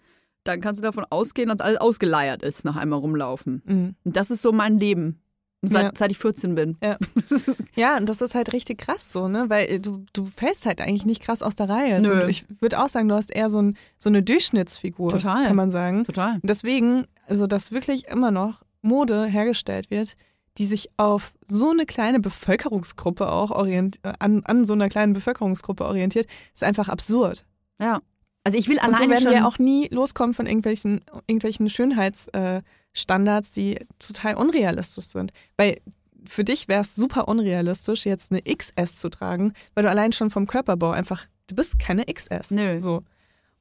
dann kannst du davon ausgehen, dass alles ausgeleiert ist nach einmal rumlaufen. Mhm. Und das ist so mein Leben, seit, Ja. seit ich 14 bin. Ja. Ja, und das ist halt richtig krass so, ne? Weil äh, du, du fällst halt eigentlich nicht krass aus der Reihe. Nö. Also ich würde auch sagen, du hast eher so, ein, so eine Durchschnittsfigur, Total. kann man sagen. Total. Und deswegen, also dass wirklich immer noch Mode hergestellt wird, die sich auf so eine kleine Bevölkerungsgruppe auch orient äh, an, an so einer kleinen Bevölkerungsgruppe orientiert, ist einfach absurd. Ja. Also ich will Und so alleine werden schon. wir auch nie loskommen von irgendwelchen, irgendwelchen Schönheitsstandards, äh, Standards, die total unrealistisch sind. Weil für dich wäre es super unrealistisch, jetzt eine XS zu tragen, weil du allein schon vom Körperbau einfach, du bist keine XS. Nö. So.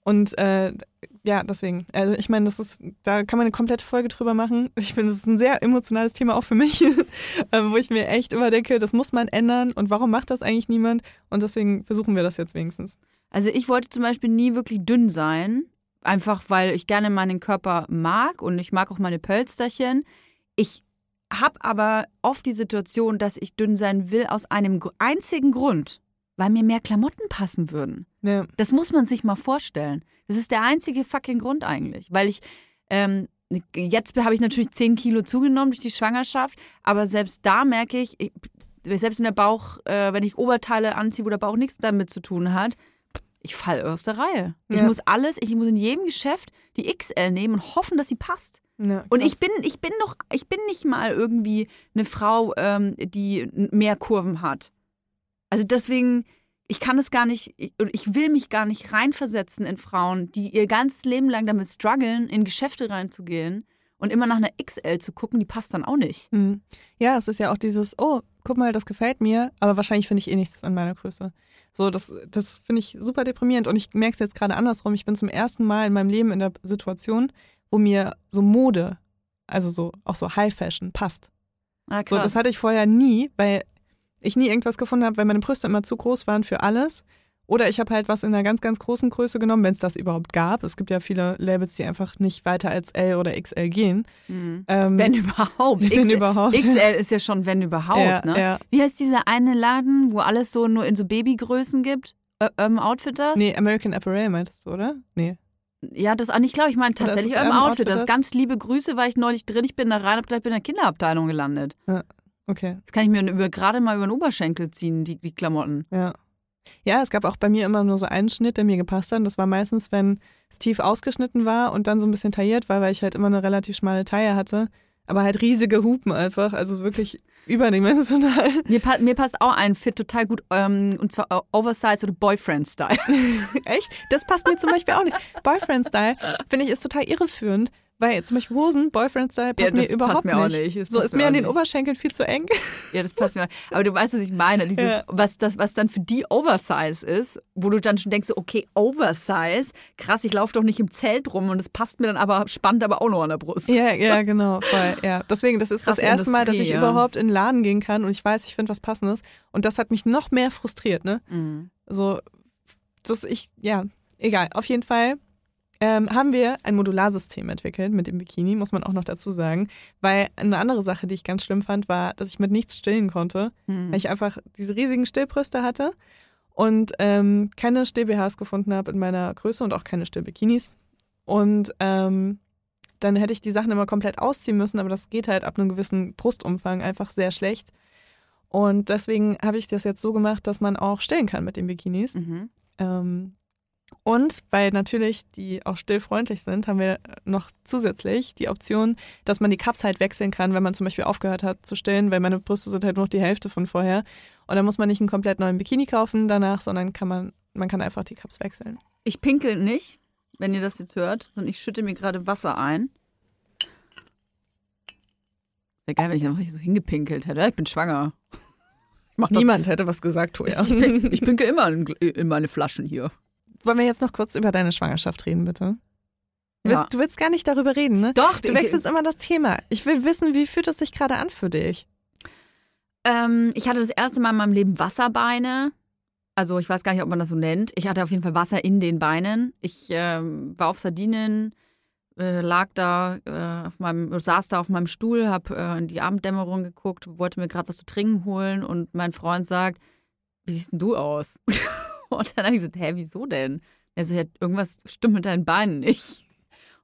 Und äh, ja, deswegen. Also ich meine, das ist, da kann man eine komplette Folge drüber machen. Ich finde, das ist ein sehr emotionales Thema auch für mich, ähm, wo ich mir echt immer denke, das muss man ändern und warum macht das eigentlich niemand? Und deswegen versuchen wir das jetzt wenigstens. Also ich wollte zum Beispiel nie wirklich dünn sein, einfach weil ich gerne meinen Körper mag und ich mag auch meine Pölsterchen. Ich habe aber oft die Situation, dass ich dünn sein will aus einem einzigen Grund, weil mir mehr Klamotten passen würden. Ja. Das muss man sich mal vorstellen. Das ist der einzige fucking Grund eigentlich, weil ich ähm, jetzt habe ich natürlich 10 Kilo zugenommen durch die Schwangerschaft, aber selbst da merke ich, ich selbst in der Bauch, äh, wenn ich Oberteile anziehe, wo der Bauch nichts damit zu tun hat, ich falle aus der Reihe. Ich Ja. muss alles, ich muss in jedem Geschäft die XL nehmen und hoffen, dass sie passt. Ja, Und ich bin, ich bin noch, ich bin nicht mal irgendwie eine Frau, ähm, die mehr Kurven hat. Also deswegen, ich kann es gar nicht, ich, ich will mich gar nicht reinversetzen in Frauen, die ihr ganzes Leben lang damit strugglen, in Geschäfte reinzugehen und immer nach einer XL zu gucken, die passt dann auch nicht. Hm. Ja, es ist ja auch dieses, oh, guck mal, das gefällt mir, aber wahrscheinlich finde ich eh nichts an meiner Größe. So, das, das finde ich super deprimierend und ich merke es jetzt gerade andersrum. Ich bin zum ersten Mal in meinem Leben in der Situation, wo mir so Mode, also so auch so High Fashion passt. Ah, So, das hatte ich vorher nie, weil ich nie irgendwas gefunden habe, weil meine Brüste immer zu groß waren für alles. Oder ich habe halt was in einer ganz, ganz großen Größe genommen, wenn es das überhaupt gab. Es gibt ja viele Labels, die einfach nicht weiter als L oder XL gehen. Mhm. Ähm, Wenn überhaupt. wenn XL, überhaupt. XL ist ja schon wenn überhaupt, ja, ne? ja. Wie heißt dieser eine Laden, wo alles so nur in so Babygrößen gibt? Urban Outfitters? Nee, American Apparel meintest du, oder? Nee. Ja, das auch nicht, glaube ich, meine tatsächlich Urban Outfitters. Outfitters? Ganz liebe Grüße, war ich neulich drin. Ich bin da rein, hab gedacht, ich bin in der Kinderabteilung gelandet. Okay, Das kann ich mir über, gerade mal über den Oberschenkel ziehen, die, die Klamotten. ja. Ja, es gab auch bei mir immer nur so einen Schnitt, der mir gepasst hat. Das war meistens, wenn es tief ausgeschnitten war und dann so ein bisschen tailliert war, weil ich halt immer eine relativ schmale Taille hatte. Aber halt riesige Hupen einfach, also wirklich überdimensional. Mir, pa mir passt auch ein Fit total gut, ähm, und zwar Oversize oder Boyfriend-Style. Echt? Das passt mir zum Beispiel auch nicht. Boyfriend-Style, finde ich, ist total irreführend, weil zum Beispiel Hosen, Boyfriend-Style, passt mir überhaupt mir auch nicht. nicht. Das So passt ist mir an den nicht. Oberschenkeln viel zu eng. Ja, das passt mir. auch. Aber du weißt, was ich meine. Dieses, Ja. was, das, was dann für die Oversize ist, wo du dann schon denkst, okay, Oversize, krass, ich laufe doch nicht im Zelt rum und es passt mir dann aber, spannt aber auch noch an der Brust. Ja, ja, genau, voll. Ja. Deswegen, das ist das Krasse erste Mal, dass Industrie, ich ja. überhaupt in den Laden gehen kann und ich weiß, ich finde was Passendes. Und das hat mich noch mehr frustriert, ne? Mhm. So, dass ich, ja, egal. Auf jeden Fall ähm, haben wir ein Modularsystem entwickelt mit dem Bikini, muss man auch noch dazu sagen. Weil eine andere Sache, die ich ganz schlimm fand, war, dass ich mit nichts stillen konnte. Mhm. weil ich einfach diese riesigen Stillbrüste hatte und ähm, keine Still-BHs gefunden habe in meiner Größe und auch keine Still-Bikinis. Und ähm, dann hätte ich die Sachen immer komplett ausziehen müssen, aber das geht halt ab einem gewissen Brustumfang einfach sehr schlecht. Und deswegen habe ich das jetzt so gemacht, dass man auch stillen kann mit den Bikinis. Mhm. Ähm, Und weil natürlich die auch stillfreundlich sind, haben wir noch zusätzlich die Option, dass man die Cups halt wechseln kann, wenn man zum Beispiel aufgehört hat zu stillen, weil meine Brüste sind halt nur noch die Hälfte von vorher. Und dann muss man nicht einen komplett neuen Bikini kaufen danach, sondern kann man, man kann einfach die Cups wechseln. Ich pinkel nicht, wenn ihr das jetzt hört, sondern ich schütte mir gerade Wasser ein. Wäre geil, wenn ich einfach nicht so hingepinkelt hätte. Ich bin schwanger. Ich Niemand hätte was gesagt, Toja. Ich, pin- ich pinkel immer in, in meine Flaschen hier. Wollen wir jetzt noch kurz über deine Schwangerschaft reden, bitte? Du Ja. willst- Du willst gar nicht darüber reden, ne? Doch, Du wechselst immer das Thema. Ich will wissen, wie fühlt es sich gerade an für dich? Ähm, ich hatte das erste Mal in meinem Leben Wasserbeine. Also ich weiß gar nicht, ob man das so nennt. Ich hatte auf jeden Fall Wasser in den Beinen. Ich ähm, war auf Sardinien, äh, lag da äh, auf meinem, saß da auf meinem Stuhl, habe äh, in die Abenddämmerung geguckt, wollte mir gerade was zu trinken holen und mein Freund sagt, wie siehst denn du aus? und dann habe ich gesagt, hä, wieso denn? Er so, ja, irgendwas stimmt mit deinen Beinen nicht.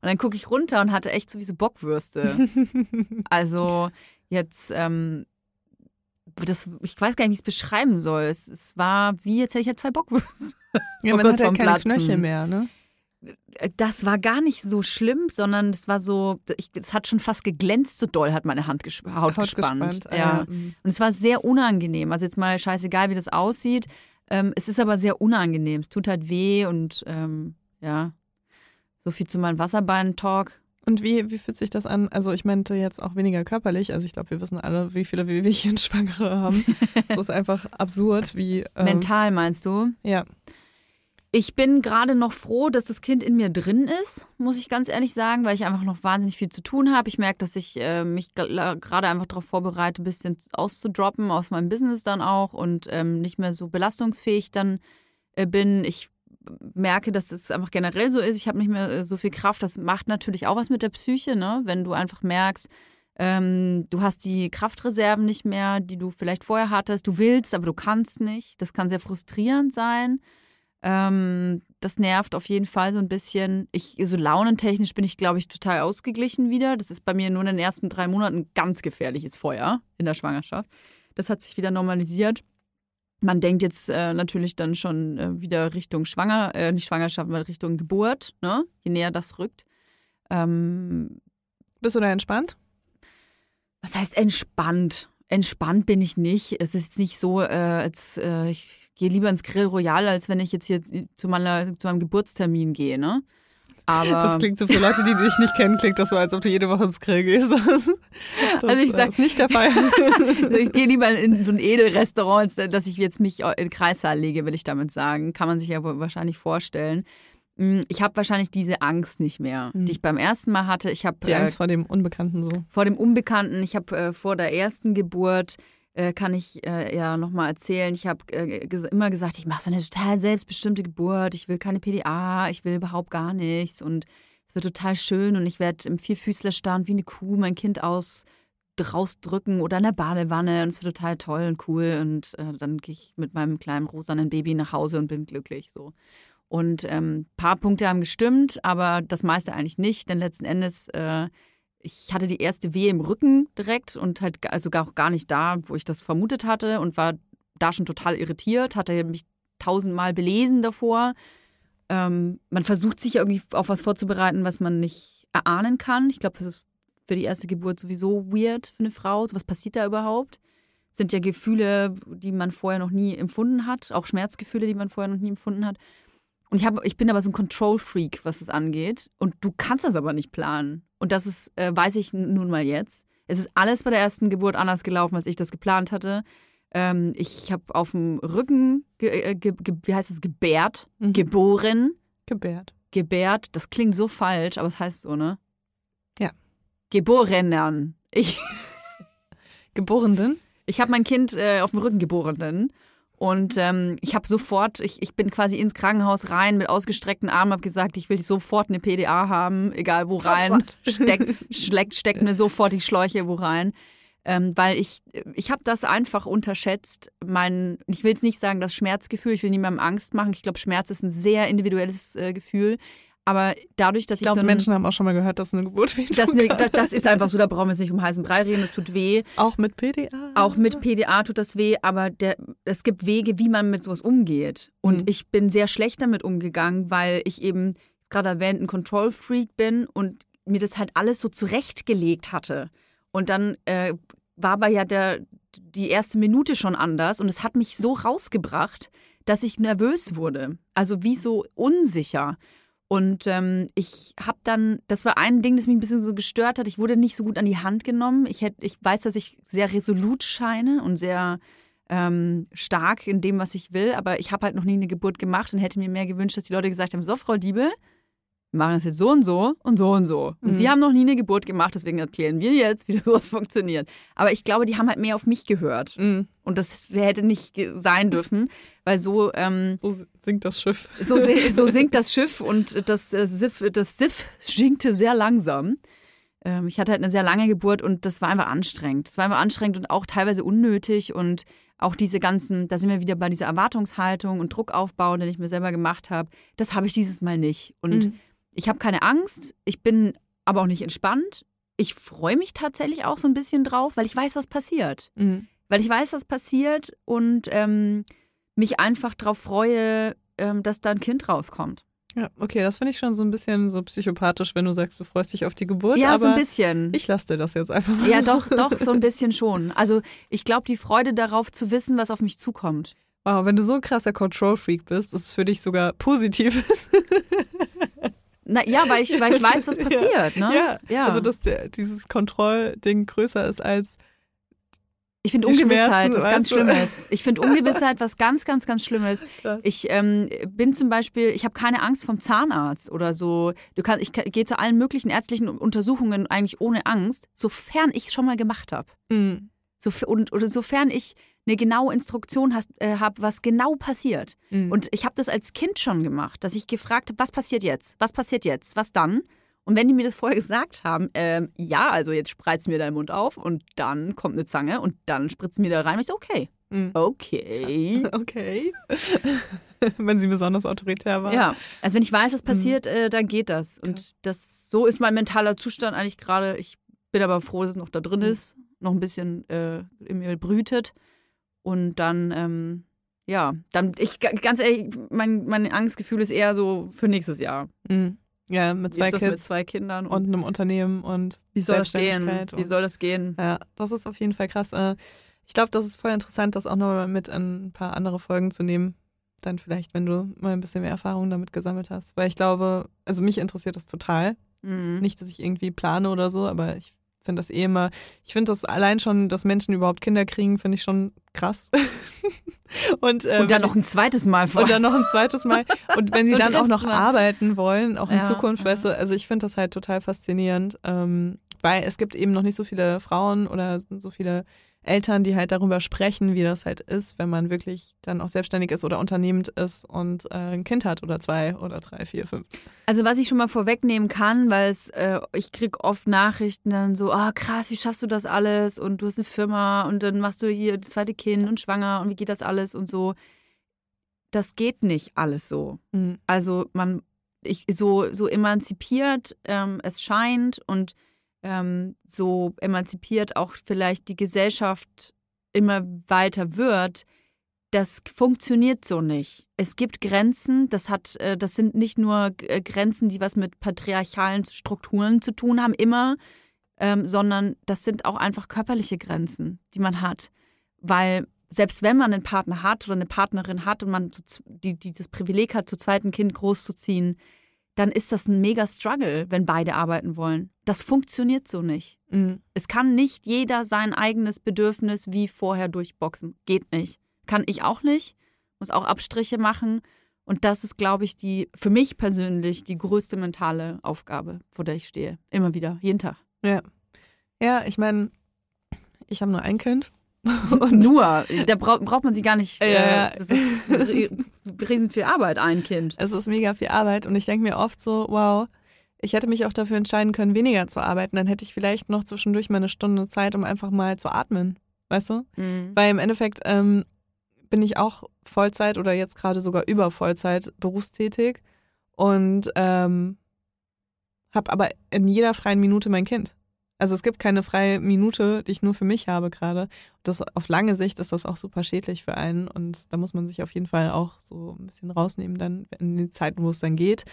Und dann gucke ich runter und hatte echt so wie so Bockwürste. Also jetzt, ähm, das, ich weiß gar nicht, wie ich es beschreiben soll. Es, es war wie, jetzt hätte ich ja zwei Bockwürste. Ja, Oh man Gott, hat ja keine Platzen. Knöchel mehr, ne? Das war gar nicht so schlimm, sondern es war so, es hat schon fast geglänzt, so doll hat meine Hand gesp Haut, gespannt. Ah, ja. mhm. Und es war sehr unangenehm. Also jetzt mal scheißegal, wie das aussieht. Ähm, es ist aber sehr unangenehm. Es tut halt weh und ähm, ja. So viel zu meinem Wasserbein-Talk. Und wie, wie fühlt sich das an? Also ich meinte jetzt auch weniger körperlich. Also ich glaube, wir wissen alle, wie viele Wehwehchen Schwangere haben. Es ist einfach absurd, wie ähm, Mental meinst du? Ja, Ich bin gerade noch froh, dass das Kind in mir drin ist, muss ich ganz ehrlich sagen, weil ich einfach noch wahnsinnig viel zu tun habe. Ich merke, dass ich äh, mich gerade einfach darauf vorbereite, ein bisschen auszudroppen aus meinem Business dann auch und ähm, nicht mehr so belastungsfähig dann äh, bin. Ich merke, dass es einfach generell so ist. Ich habe nicht mehr äh, so viel Kraft. Das macht natürlich auch was mit der Psyche, ne? wenn du einfach merkst, ähm, du hast die Kraftreserven nicht mehr, die du vielleicht vorher hattest. Du willst, aber du kannst nicht. Das kann sehr frustrierend sein. Ähm, das nervt auf jeden Fall so ein bisschen. Ich, so launentechnisch bin ich, glaube ich, total ausgeglichen wieder. Das ist bei mir nur in den ersten drei Monaten ein ganz gefährliches Feuer in der Schwangerschaft. Das hat sich wieder normalisiert. Man denkt jetzt äh, natürlich dann schon äh, wieder Richtung Schwanger, äh, nicht Schwangerschaft, sondern Richtung Geburt, ne? je näher das rückt. Ähm, bist du da entspannt? was heißt entspannt? Entspannt bin ich nicht. Es ist jetzt nicht so, äh, als äh, ich gehe lieber ins Grill Royal, als wenn ich jetzt hier zu, meiner, zu meinem Geburtstermin gehe, ne? Aber Das klingt so für Leute, die dich nicht kennen, klingt das so, als ob du jede Woche ins Grill gehst. Das Also ich sag- ist nicht der Fall. Also ich gehe lieber in so ein Edelrestaurant, als dass ich jetzt mich in den Kreissaal lege, will ich damit sagen. Kann man sich ja wahrscheinlich vorstellen. Mm, Ich habe wahrscheinlich diese Angst nicht mehr, Mhm. die ich beim ersten Mal hatte. Ich habe Die Angst vor dem Unbekannten so. vor dem Unbekannten. Ich habe äh, vor der ersten Geburt, äh, kann ich äh, ja nochmal erzählen, ich habe äh, ges immer gesagt, ich mache so eine total selbstbestimmte Geburt. Ich will keine PDA, ich will überhaupt gar nichts. Und es wird total schön und ich werde im Vierfüßlerstand wie eine Kuh mein Kind aus rausdrücken oder in der Badewanne und es wird total toll und cool und äh, dann gehe ich mit meinem kleinen rosanen Baby nach Hause und bin glücklich so. Und ein ähm, paar Punkte haben gestimmt, aber das meiste eigentlich nicht, denn letzten Endes äh, ich hatte die erste Wehe im Rücken direkt und halt also gar, auch gar nicht da, wo ich das vermutet hatte und war da schon total irritiert, hatte mich tausendmal belesen davor. Ähm, man versucht sich irgendwie auf was vorzubereiten, was man nicht erahnen kann. Ich glaube, das ist für die erste Geburt sowieso weird für eine Frau. So, was passiert da überhaupt? Sind ja Gefühle, die man vorher noch nie empfunden hat, auch Schmerzgefühle, die man vorher noch nie empfunden hat. Und ich, hab, ich bin aber so ein Control-Freak, was das angeht. Und du kannst das aber nicht planen. Und das ist, äh, weiß ich nun mal jetzt. Es ist alles bei der ersten Geburt anders gelaufen, als ich das geplant hatte. Ähm, ich habe auf dem Rücken, ge, äh, ge, ge, wie heißt es, gebärt, Mhm. geboren, Gebärt. gebärt. Das klingt so falsch, aber es heißt so, ne? Ja. Geborenen. Ich, Geborenen? ich habe mein Kind äh, auf dem Rücken geborenen. Und ähm, ich habe sofort, ich, ich bin quasi ins Krankenhaus rein mit ausgestreckten Armen, habe gesagt, ich will sofort eine PDA haben, egal wo rein. Sofort. Steck, steckt, steckt mir sofort die Schläuche wo rein. Ähm, weil ich, ich habe das einfach unterschätzt. Mein, ich will jetzt nicht sagen, das Schmerzgefühl, ich will niemandem Angst machen. Ich glaube, Schmerz ist ein sehr individuelles äh, Gefühl. Aber dadurch, dass Ich ich, glaube, so Menschen haben auch schon mal gehört, dass eine Geburt wehtun das, das, das ist einfach so, da brauchen wir jetzt nicht um heißen Brei reden, das tut weh. Auch mit PDA. Auch mit PDA tut das weh, aber der, es gibt Wege, wie man mit sowas umgeht. Und Mhm. ich bin sehr schlecht damit umgegangen, weil ich eben gerade erwähnt ein Control Freak bin und mir das halt alles so zurechtgelegt hatte. Und dann äh, war aber ja der, die erste Minute schon anders und es hat mich so rausgebracht, dass ich nervös wurde. Also wie so unsicher. Und ähm, ich habe dann, das war ein Ding, das mich ein bisschen so gestört hat. Ich wurde nicht so gut an die Hand genommen. Ich, hätt, ich weiß, dass ich sehr resolut scheine und sehr ähm, stark in dem, was ich will, aber ich habe halt noch nie eine Geburt gemacht und hätte mir mehr gewünscht, dass die Leute gesagt haben: So, Frau Diebe, wir machen das jetzt so und so und so und so. Und Mhm. Sie haben noch nie eine Geburt gemacht, deswegen erklären wir jetzt, wie sowas funktioniert. Aber ich glaube, die haben halt mehr auf mich gehört. Mhm. Und das hätte nicht sein dürfen, weil so. Ähm, So sinkt das Schiff. so, so sinkt das Schiff und das, äh, Siff, das Siff schinkte sehr langsam. Ähm, ich hatte halt eine sehr lange Geburt und das war einfach anstrengend. Das war einfach anstrengend und auch teilweise unnötig und auch diese ganzen, da sind wir wieder bei dieser Erwartungshaltung und Druckaufbau, den ich mir selber gemacht habe. Das habe ich dieses Mal nicht. Und Mhm. Ich habe keine Angst, ich bin aber auch nicht entspannt. Ich freue mich tatsächlich auch so ein bisschen drauf, weil ich weiß, was passiert Mhm. weil ich weiß, was passiert und ähm, mich einfach darauf freue, ähm, dass da ein Kind rauskommt. Ja, okay, das finde ich schon so ein bisschen so psychopathisch, wenn du sagst, du freust dich auf die Geburt. ja, aber so ein bisschen. Ich lasse dir das jetzt einfach mal. ja, doch, doch, so ein bisschen schon. Also ich glaube, die Freude darauf zu wissen, was auf mich zukommt. Wow, wenn du so ein krasser Control-Freak bist, ist es für dich sogar positiv ist. Na, ja, weil ich, weil ich weiß, was Ja. passiert. Ne? Ja, ja. Also, dass der, dieses Kontrollding größer ist als. ich finde Ungewissheit was ganz du? Schlimmes. Ich finde Ungewissheit was ganz, ganz, ganz Schlimmes. Krass. Ich ähm, bin zum Beispiel, ich habe keine Angst vom Zahnarzt oder so. Du kannst, ich gehe zu allen möglichen ärztlichen Untersuchungen eigentlich ohne Angst, sofern ich es schon mal gemacht habe. Mhm. So, und, oder sofern ich eine genaue Instruktion äh, habe, was genau passiert. Mhm. Und ich habe das als Kind schon gemacht, dass ich gefragt habe, was passiert jetzt? Was passiert jetzt? Was dann? Und wenn die mir das vorher gesagt haben, ähm, ja, also jetzt spreiz mir deinen Mund auf und dann kommt eine Zange und dann spritzt mir da rein, und ich so, okay, Mhm. okay. Okay. wenn sie besonders autoritär war. Ja, also wenn ich weiß, was Mhm. passiert, äh, dann geht das. Und das so ist mein mentaler Zustand eigentlich gerade. Ich bin aber froh, dass es noch da drin Mhm. ist, noch ein bisschen äh, in mir brütet. Und dann, ähm, ja, dann, ich ga- ganz ehrlich, mein, mein Angstgefühl ist eher so für nächstes Jahr. Mhm. Ja, mit zwei das mit Kids zwei Kindern? und einem Unternehmen und wie soll das gehen? Wie und- soll das gehen? Ja, das ist auf jeden Fall krass. Äh, Ich glaube, das ist voll interessant, das auch nochmal mit in ein paar andere Folgen zu nehmen. Dann vielleicht, wenn du mal ein bisschen mehr Erfahrung damit gesammelt hast. Weil ich glaube, also mich interessiert das total. Mhm. Nicht, dass ich irgendwie plane oder so, aber ich finde das eh immer, ich finde das allein schon, dass Menschen überhaupt Kinder kriegen, finde ich schon krass. und, äh, Und dann noch ein zweites Mal vor. und dann noch ein zweites Mal. Und wenn sie dann auch noch Mal. arbeiten wollen, auch in Ja, Zukunft, ja. weißt du, also ich finde das halt total faszinierend, ähm, weil es gibt eben noch nicht so viele Frauen oder so viele Eltern, die halt darüber sprechen, wie das halt ist, wenn man wirklich dann auch selbstständig ist oder unternehmend ist und äh, ein Kind hat oder zwei oder drei, vier, fünf. Also was ich schon mal vorwegnehmen kann, weil es, äh, ich krieg oft Nachrichten dann so, ah krass, wie schaffst du das alles? Und du hast eine Firma und dann machst du hier das zweite Kind und schwanger und wie geht das alles und so. Das geht nicht alles so. Mhm. Also man, ich, so, so emanzipiert ähm, es scheint und ähm, so emanzipiert auch vielleicht die Gesellschaft immer weiter wird, das funktioniert so nicht. Es gibt Grenzen, das hat, äh, das sind nicht nur äh, Grenzen, die was mit patriarchalen Strukturen zu tun haben, immer, ähm, sondern das sind auch einfach körperliche Grenzen, die man hat. Weil selbst wenn man einen Partner hat oder eine Partnerin hat und man die, die das Privileg hat, zu zweiten Kind großzuziehen, dann ist das ein mega Struggle, wenn beide arbeiten wollen. Das funktioniert so nicht. Mhm. Es kann nicht jeder sein eigenes Bedürfnis wie vorher durchboxen. Geht nicht. Kann ich auch nicht. Muss auch Abstriche machen. Und das ist, glaube ich, die für mich persönlich die größte mentale Aufgabe, vor der ich stehe. Immer wieder, jeden Tag. Ja, ich meine, ich habe nur ein Kind. Und nur, da braucht, braucht man sie gar nicht. Ja, ja. Äh, das ist ri- riesen viel Arbeit, ein Kind. Es ist mega viel Arbeit und ich denke mir oft so, wow, ich hätte mich auch dafür entscheiden können, weniger zu arbeiten. Dann hätte ich vielleicht noch zwischendurch mal eine Stunde Zeit, um einfach mal zu atmen. Weißt du? Mhm. Weil im Endeffekt ähm, bin ich auch Vollzeit oder jetzt gerade sogar über Vollzeit berufstätig. und ähm, habe aber in jeder freien Minute mein Kind. Also es gibt keine freie Minute, die ich nur für mich habe gerade. Das auf lange Sicht ist das auch super schädlich für einen und da muss man sich auf jeden Fall auch so ein bisschen rausnehmen dann in den Zeiten, wo es dann geht.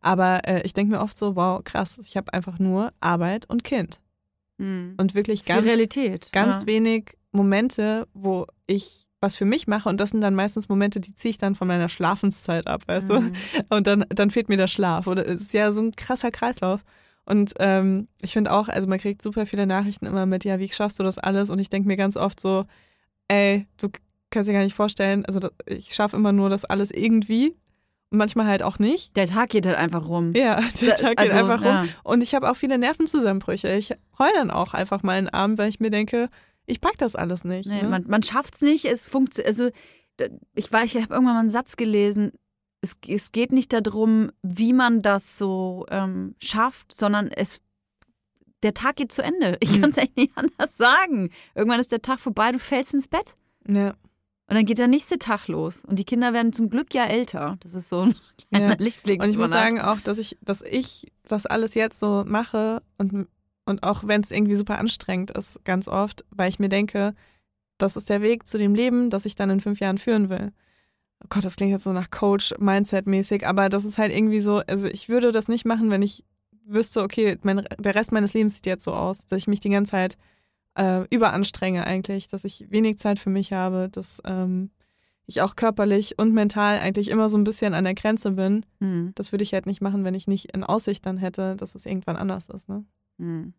Aber äh, ich denke mir oft so, wow, krass, ich habe einfach nur Arbeit und Kind Mhm. und wirklich ganz Realität. ganz ja. wenig Momente, wo ich was für mich mache und das sind dann meistens Momente, die ziehe ich dann von meiner Schlafenszeit ab, weißt du? Mhm. Und dann, dann fehlt mir der Schlaf. Oder es ist ja so ein krasser Kreislauf. Und ähm, ich finde auch, also man kriegt super viele Nachrichten immer mit, ja, wie schaffst du das alles? Und ich denke mir ganz oft so, ey, du kannst dir gar nicht vorstellen, also das, ich schaffe immer nur das alles irgendwie und manchmal halt auch nicht. Der Tag geht halt einfach rum. Ja, der Tag geht Also, einfach rum. ja. Und ich habe auch viele Nervenzusammenbrüche. Ich heule dann auch einfach mal einen Abend, weil ich mir denke, ich pack das alles nicht. Nee, ne? man man schafft es nicht. Es funktioniert. Also, da- ich weiß, ich habe irgendwann mal einen Satz gelesen. Es, es geht nicht darum, wie man das so ähm, schafft, sondern es. Der Tag geht zu Ende. Ich Mhm. kann es echt nicht anders sagen. Irgendwann ist der Tag vorbei, du fällst ins Bett. ja, Und dann geht der nächste Tag los. Und die Kinder werden zum Glück ja älter. Das ist so ein kleiner ja. Lichtblick. Und ich muss sagen auch, dass ich, dass ich das alles jetzt so mache und, und auch wenn es irgendwie super anstrengend ist, ganz oft, weil ich mir denke, das ist der Weg zu dem Leben, das ich dann in fünf Jahren führen will. Oh Gott, das klingt jetzt so nach Coach, Mindset-mäßig, aber das ist halt irgendwie so, also ich würde das nicht machen, wenn ich wüsste, okay, mein, der Rest meines Lebens sieht jetzt so aus, dass ich mich die ganze Zeit äh, überanstrenge eigentlich, dass ich wenig Zeit für mich habe, dass ähm, ich auch körperlich und mental eigentlich immer so ein bisschen an der Grenze bin. Hm, Das würde ich halt nicht machen, wenn ich nicht in Aussicht dann hätte, dass es irgendwann anders ist. Ne? hm.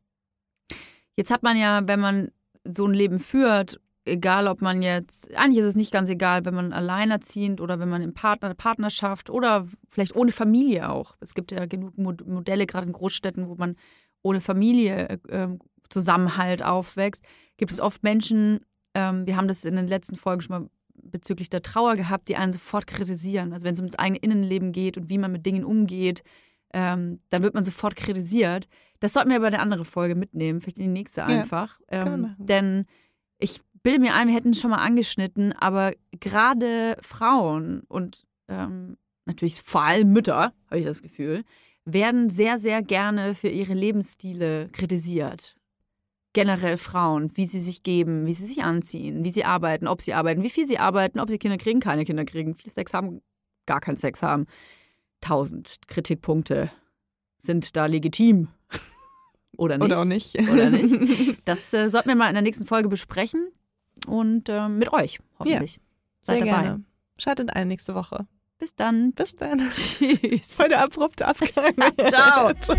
Jetzt hat man ja, wenn man so ein Leben führt, egal ob man jetzt, eigentlich ist es nicht ganz egal, wenn man alleinerziehend oder wenn man im Partner, Partnerschaft oder vielleicht ohne Familie auch. Es gibt ja genug Mod- Modelle, gerade in Großstädten, wo man ohne Familie äh, ähm, Zusammenhalt aufwächst, gibt es oft Menschen, ähm, wir haben das in den letzten Folgen schon mal bezüglich der Trauer gehabt, die einen sofort kritisieren. Also wenn es ums eigene Innenleben geht und wie man mit Dingen umgeht, ähm, dann wird man sofort kritisiert. Das sollten wir aber in eine andere Folge mitnehmen, vielleicht in die nächste einfach. wir Ähm, denn ich bilde mir ein, wir hätten es schon mal angeschnitten, aber gerade Frauen und ähm, natürlich vor allem Mütter, habe ich das Gefühl, werden sehr, sehr gerne für ihre Lebensstile kritisiert. Generell Frauen, wie sie sich geben, wie sie sich anziehen, wie sie arbeiten, ob sie arbeiten, wie viel sie arbeiten, ob sie Kinder kriegen, keine Kinder kriegen, viel Sex haben, gar keinen Sex haben. Tausend Kritikpunkte sind da legitim. Oder nicht. Oder auch nicht. Oder nicht. Das äh, sollten wir mal in der nächsten Folge besprechen. Und äh, mit euch, hoffentlich. Sehr Seid dabei. gerne. Schaltet ein nächste Woche. Bis dann. Bis dann. Tschüss. Voll der abrupte Abgang. Ciao. Ciao.